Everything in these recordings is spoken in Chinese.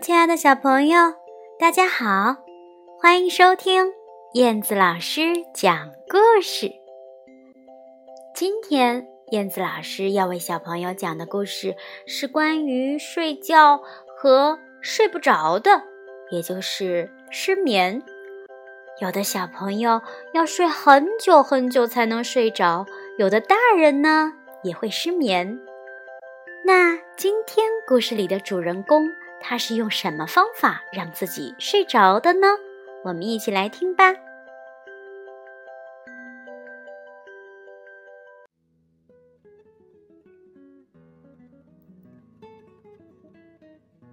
亲爱的小朋友，大家好，欢迎收听燕子老师讲故事。今天燕子老师要为小朋友讲的故事是关于睡觉和睡不着的，也就是失眠。有的小朋友要睡很久很久才能睡着，有的大人呢也会失眠。那今天故事里的主人公，他是用什么方法让自己睡着的呢？我们一起来听吧。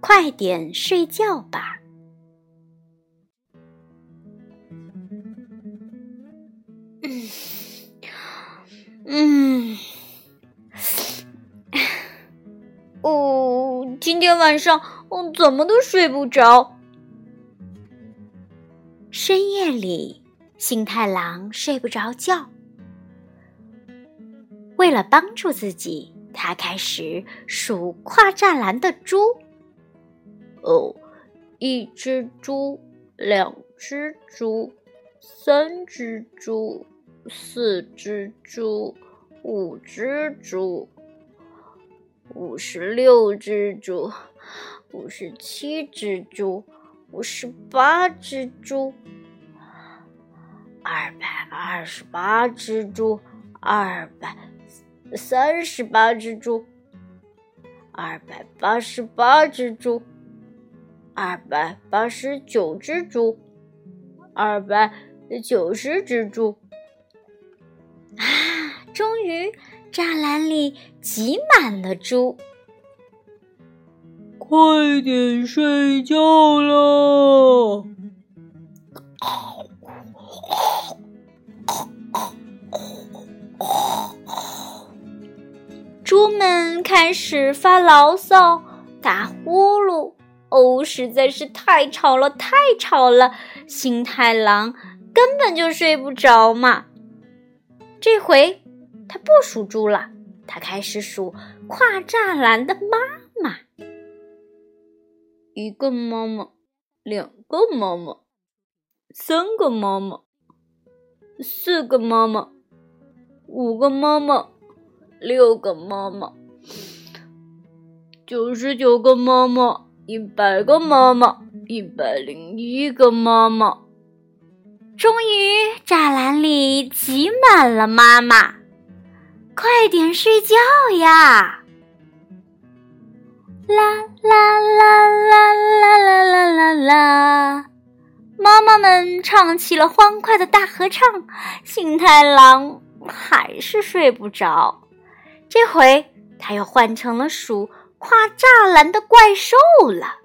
快点睡觉吧。嗯，嗯。哦，今天晚上我怎么都睡不着。深夜里，星太郎睡不着觉。为了帮助自己，他开始数跨栅栏的猪。哦，一只猪，两只猪，三只猪，四只猪，五只猪。五十六只猪，五十七只猪，五十八只猪，二百二十八只猪，二百三十八只猪，二百八十八只猪，二百八十九只猪，二百九十只猪。啊，终于！栅栏里挤满了猪，快点睡觉了！猪们开始发牢骚、打呼噜。哦，实在是太吵了，太吵了！新太郎根本就睡不着嘛。这回。他不数猪了，他开始数跨栅栏的妈。一个妈妈，两个妈妈，三个妈妈，四个妈妈，五个妈妈，六个妈妈，九十九个妈妈，一百个妈妈，一百零一个妈妈。终于，栅栏里挤满了妈妈。快点睡觉呀！啦啦啦啦啦啦啦啦啦！妈妈们唱起了欢快的大合唱。幸太郎还是睡不着，这回他又换成了数跨栅栏的怪兽了。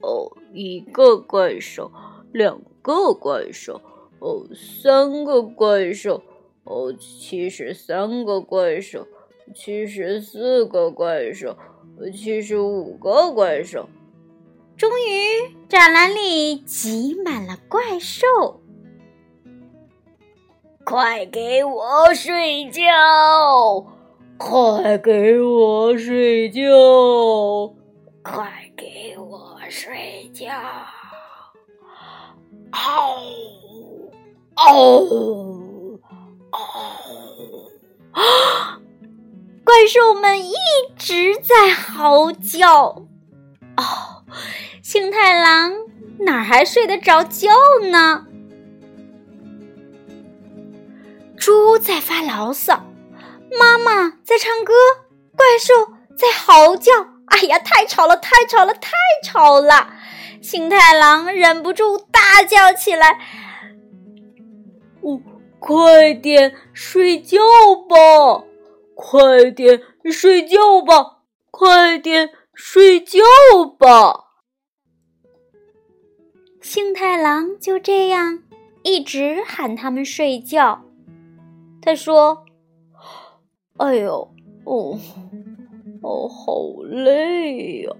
哦，一个怪兽，两个怪兽，哦，三个怪兽。哦，七十三个怪兽，七十四个怪兽，七十五个怪兽。终于，栅栏里挤满了怪兽。快给我睡觉！快给我睡觉！快给我睡觉！嗷！嗷！啊！怪兽们一直在嚎叫。哦，星太郎哪还睡得着觉呢？猪在发牢骚，妈妈在唱歌，怪兽在嚎叫。哎呀，太吵了，太吵了，太吵了！星太郎忍不住大叫起来。哦。快点睡觉吧！快点睡觉吧！快点睡觉吧！星太郎就这样一直喊他们睡觉。他说：“哎呦，哦，哦，好累呀！”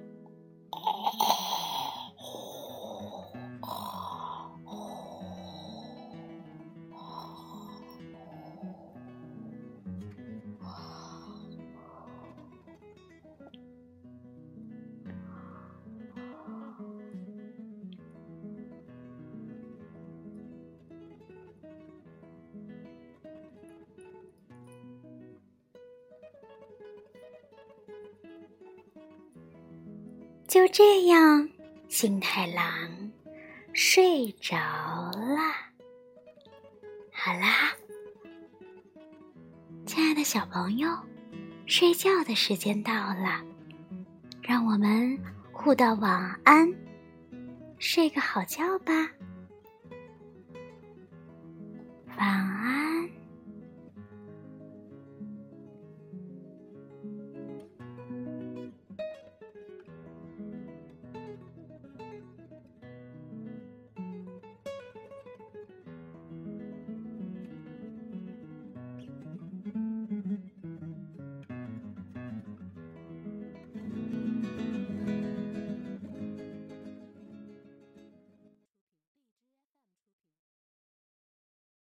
就这样，星太郎睡着了。好啦，亲爱的小朋友，睡觉的时间到了，让我们互道晚安，睡个好觉吧。